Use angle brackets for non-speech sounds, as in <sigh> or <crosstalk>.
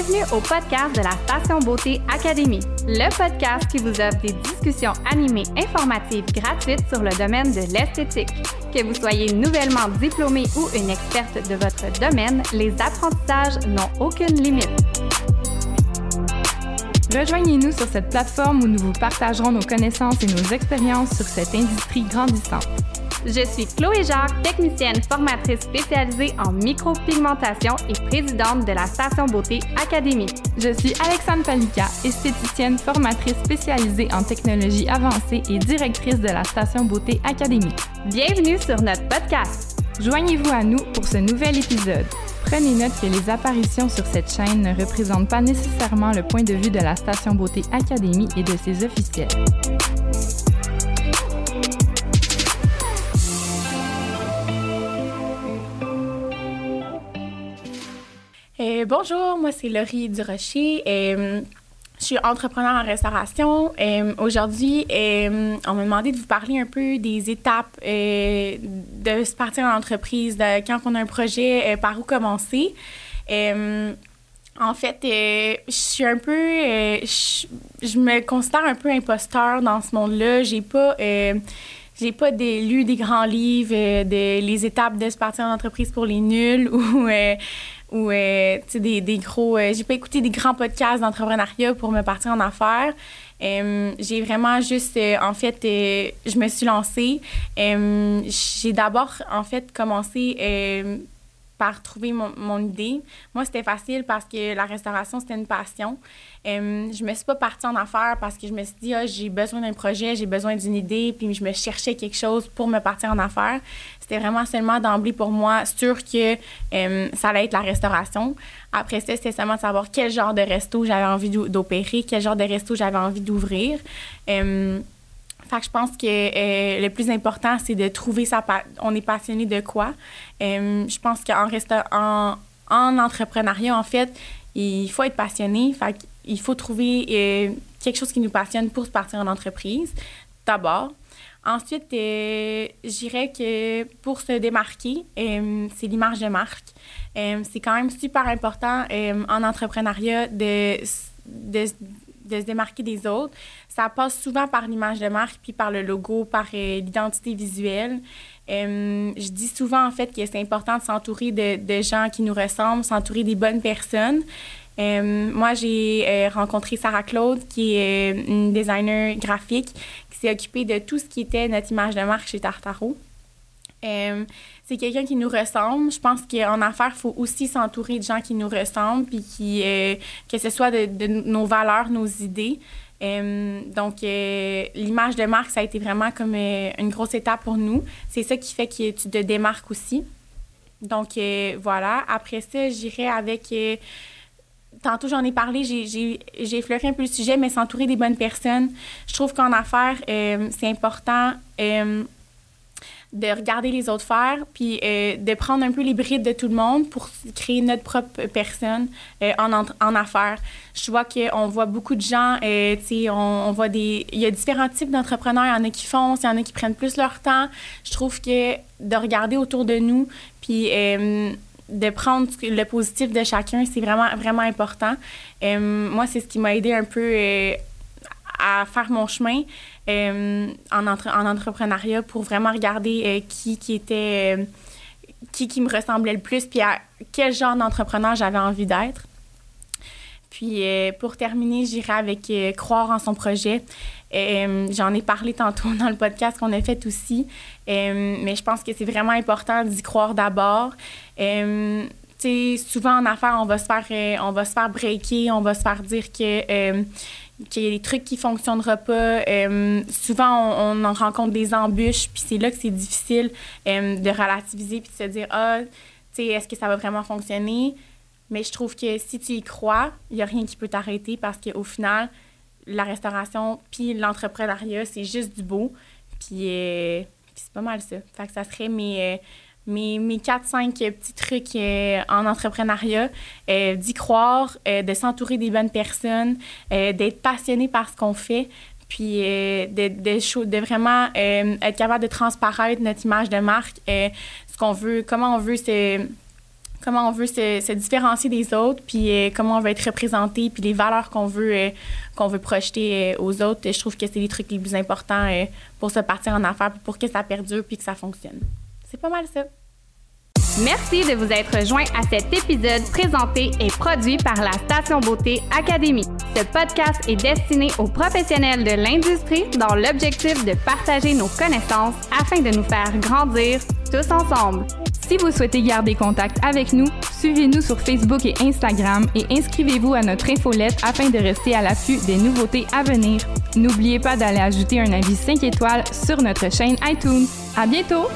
au podcast de la Station Beauté Académie, le podcast qui vous offre des discussions animées informatives gratuites sur le domaine de l'esthétique. Que vous soyez nouvellement diplômé ou une experte de votre domaine, les apprentissages n'ont aucune limite. Rejoignez-nous sur cette plateforme où nous vous partagerons nos connaissances et nos expériences sur cette industrie grandissante. Je suis Chloé Jacques, technicienne formatrice spécialisée en micropigmentation et présidente de la Station Beauté Académie. Je suis Alexandre Palika, esthéticienne formatrice spécialisée en technologie avancée et directrice de la Station Beauté Académie. Bienvenue sur notre podcast. Joignez-vous à nous pour ce nouvel épisode. Prenez note que les apparitions sur cette chaîne ne représentent pas nécessairement le point de vue de la Station Beauté Académie et de ses officiels. Euh, bonjour, moi c'est Laurie Durocher. Euh, je suis entrepreneur en restauration. Euh, Aujourd'hui, euh, on m'a demandé de vous parler un peu des étapes de se partir en entreprise, quand on a un projet, par où commencer. En fait, je suis un peu, je, me considère un peu imposteur dans ce monde-là. J'ai pas, j'ai pas lu des grands livres, de les étapes de se partir en entreprise pour les nuls <laughs> ou ou euh, des, des gros. euh, j'ai pas écouté des grands podcasts d'entrepreneuriat pour me partir en affaires. Euh, j'ai vraiment juste, euh, en fait, je me suis lancée. J'ai d'abord, en fait, commencé par trouver mon, idée. Moi, c'était facile parce que la restauration, c'était une passion. Euh, je me suis pas partie en affaires parce que je me suis dit, ah, j'ai besoin d'un projet, j'ai besoin d'une idée, puis je me cherchais quelque chose pour me partir en affaires. C'était vraiment seulement d'emblée pour moi sûr que ça allait être la restauration. Après ça, c'était seulement de savoir quel genre de resto j'avais envie d'o- d'opérer, quel genre de resto j'avais envie d'ouvrir. Fait que je pense que euh, le plus important, c'est de trouver sa on est passionné de quoi. Euh, je pense qu'en resta- en, en entrepreneuriat, en fait, il faut être passionné. Fait il faut trouver euh, quelque chose qui nous passionne pour se partir en entreprise, d'abord. Ensuite, je dirais que pour se démarquer, c'est l'image de marque. C'est quand même super important en entrepreneuriat de, de, de se démarquer des autres. Ça passe souvent par l'image de marque, puis par le logo, par euh, l'identité visuelle. Euh, je dis souvent, en fait, que c'est important de s'entourer de, gens qui nous ressemblent, s'entourer des bonnes personnes. Euh, moi, j'ai rencontré Sarah Claude, qui est une designer graphique, qui s'est occupée de tout ce qui était notre image de marque chez Tartaro. Euh, c'est quelqu'un qui nous ressemble. Je pense qu'en affaires, il faut aussi s'entourer de gens qui nous ressemblent, puis qui, euh, que ce soit de, nos valeurs, nos idées. Euh, donc, l'image de marque, ça a été vraiment comme une grosse étape pour nous. C'est ça qui fait que tu te démarques aussi. Donc, voilà. Après ça, j'irai avec... tantôt, j'en ai parlé, j'ai- effleuré un peu le sujet, mais s'entourer des bonnes personnes. Je trouve qu'en affaires, c'est important de regarder les autres faire, puis euh, de prendre un peu les brides de tout le monde pour créer notre propre personne euh, en, en affaires. Je vois qu'on voit beaucoup de gens, euh, tu sais, on, on voit des... Il y a différents types d'entrepreneurs. Il y en a qui foncent, il y en a qui prennent plus leur temps. Je trouve que de regarder autour de nous, puis... euh, de prendre le positif de chacun, c'est vraiment, vraiment important. Euh, moi, c'est ce qui m'a aidé un peu à faire mon chemin euh, en, entre- en entrepreneuriat pour vraiment regarder euh, qui, qui était... euh, qui, qui me ressemblait le plus, puis à quel genre d'entrepreneur j'avais envie d'être. Puis pour terminer, j'irai avec croire en son projet. J'en ai parlé tantôt <laughs> dans le podcast qu'on a fait aussi, mais je pense que c'est vraiment important d'y croire d'abord. Souvent en affaires, on va se faire, euh, on va se faire breaker, on va se faire dire que euh, qu'il y a des trucs qui fonctionneront pas. Euh, souvent, on, en rencontre des embûches, puis c'est là que c'est difficile de relativiser puis de se dire ah, tu est-ce que ça va vraiment fonctionner? Mais je trouve que si tu y crois, il n'y a rien qui peut t'arrêter parce qu'au final, la restauration puis l'entrepreneuriat, c'est juste du beau. Puis, c'est pas mal ça. Fait que ça serait mes, mes, mes 4-5 petits trucs euh, en entrepreneuriat. Euh, D'y croire, euh, de s'entourer des bonnes personnes, euh, d'être passionné par ce qu'on fait, puis euh, de, de, vraiment euh, être capable de transparaître notre image de marque, euh, ce qu'on veut, comment on veut se comment on veut se, différencier des autres, puis euh, comment on veut être représenté, puis les valeurs qu'on veut, euh, veut projeter aux autres. Je trouve que c'est les trucs les plus importants pour se partir en affaires, pour que ça perdure, puis que ça fonctionne. C'est pas mal ça. Merci de vous être joint à cet épisode présenté et produit par la Station Beauté Académie. Ce podcast est destiné aux professionnels de l'industrie dans l'objectif de partager nos connaissances afin de nous faire grandir tous ensemble. Si vous souhaitez garder contact avec nous, suivez-nous sur Facebook et Instagram et inscrivez-vous à notre infolette afin de rester à l'affût des nouveautés à venir. N'oubliez pas d'aller ajouter un avis 5 étoiles sur notre chaîne iTunes. À bientôt!